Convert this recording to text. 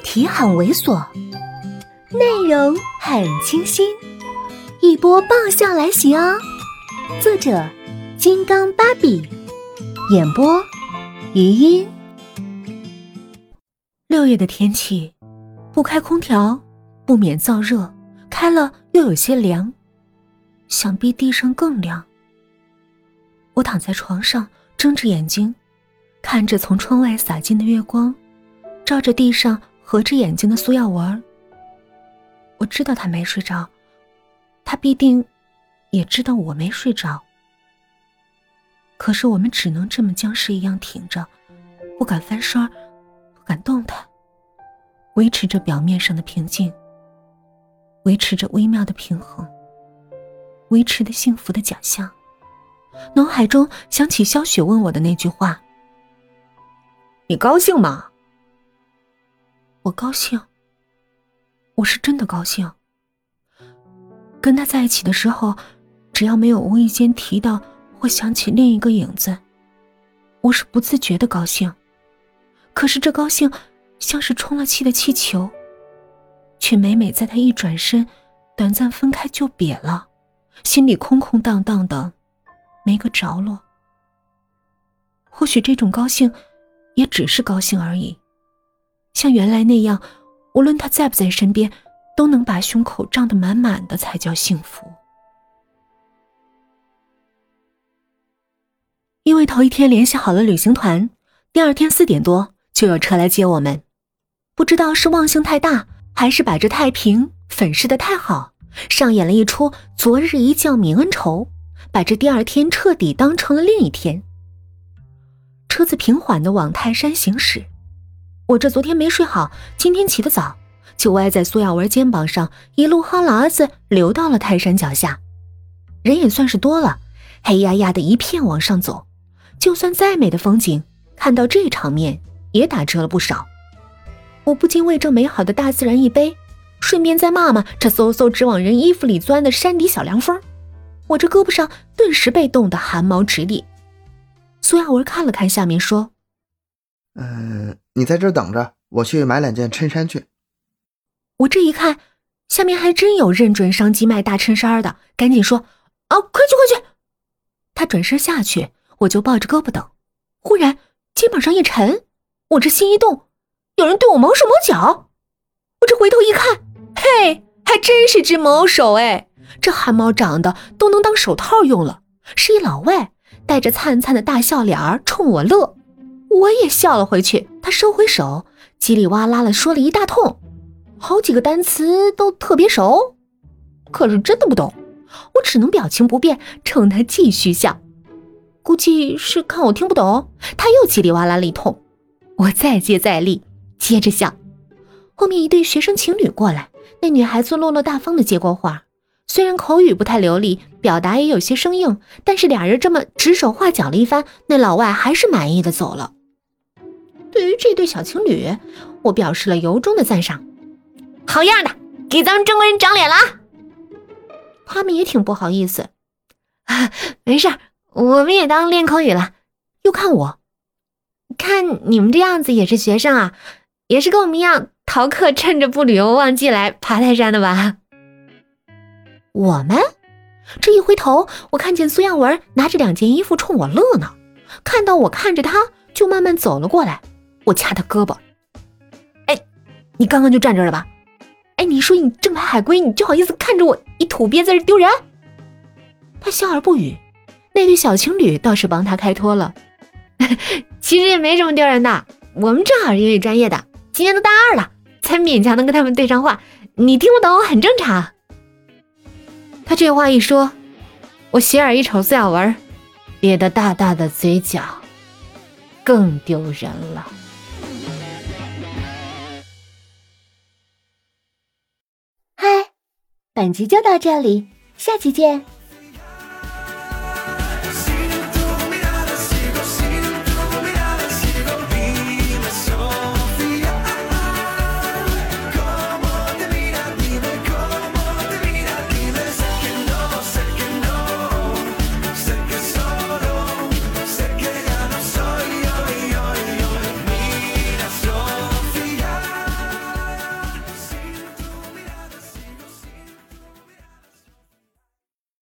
题很猥琐，内容很清新，一波爆笑来袭哦！作者：金刚芭比，演播：余音。六月的天气，不开空调不免燥热，开了又有些凉，想必地上更凉。我躺在床上，睁着眼睛，看着从窗外洒进的月光。照着地上合着眼睛的苏耀文，我知道他没睡着，他必定也知道我没睡着。可是我们只能这么僵尸一样挺着，不敢翻身，不敢动弹，维持着表面上的平静，维持着微妙的平衡，维持的幸福的假象。脑海中想起萧雪问我的那句话：“你高兴吗？”我高兴，我是真的高兴。跟他在一起的时候，只要没有无意间提到或想起另一个影子，我是不自觉的高兴。可是这高兴像是充了气的气球，却每每在他一转身，短暂分开就瘪了，心里空空荡荡的，没个着落。或许这种高兴，也只是高兴而已。像原来那样，无论他在不在身边，都能把胸口胀得满满的，才叫幸福。因为头一天联系好了旅行团，第二天四点多就有车来接我们。不知道是忘性太大，还是摆着太平粉饰的太好，上演了一出昨日一觉泯恩仇，把这第二天彻底当成了另一天。车子平缓的往泰山行驶。我这昨天没睡好，今天起得早，就歪在苏亚文肩膀上，一路哈喇子流到了泰山脚下。人也算是多了，黑压压的一片往上走，就算再美的风景，看到这场面也打折了不少。我不禁为这美好的大自然一悲，顺便再骂骂这嗖嗖直往人衣服里钻的山底小凉风。我这胳膊上顿时被冻得汗毛直立。苏亚文看了看下面，说。嗯，你在这等着，我去买两件衬衫去。我这一看，下面还真有认准商机卖大衬衫的，赶紧说：“啊，快去快去！”他转身下去，我就抱着胳膊等。忽然肩膀上一沉，我这心一动，有人对我毛手毛脚。我这回头一看，嘿，还真是只毛手哎！这汗毛长得都能当手套用了，是一老外，带着灿灿的大笑脸冲我乐。我也笑了回去，他收回手，叽里哇啦的说了一大通，好几个单词都特别熟，可是真的不懂，我只能表情不变，冲他继续笑。估计是看我听不懂，他又叽里哇啦了一通，我再接再厉，接着笑。后面一对学生情侣过来，那女孩子落落大方的接过话，虽然口语不太流利，表达也有些生硬，但是俩人这么指手画脚了一番，那老外还是满意的走了。对于这对小情侣，我表示了由衷的赞赏。好样的，给咱们中国人长脸了。他们也挺不好意思。啊，没事，我们也当练口语了。又看我，看你们这样子也是学生啊，也是跟我们一样逃课，趁着不旅游旺季来爬泰山的吧？我们这一回头，我看见苏耀文拿着两件衣服冲我乐呢。看到我看着他，就慢慢走了过来。我掐他胳膊，哎，你刚刚就站这了吧？哎，你说你正牌海归，你就好意思看着我一土鳖在这丢人？他笑而不语。那对小情侣倒是帮他开脱了，其实也没什么丢人的。我们正好是英语专业的，今年都大二了，才勉强能跟他们对上话。你听不懂很正常。他这话一说，我斜眼一瞅苏小文，咧得大大的嘴角，更丢人了。本集就到这里，下期见。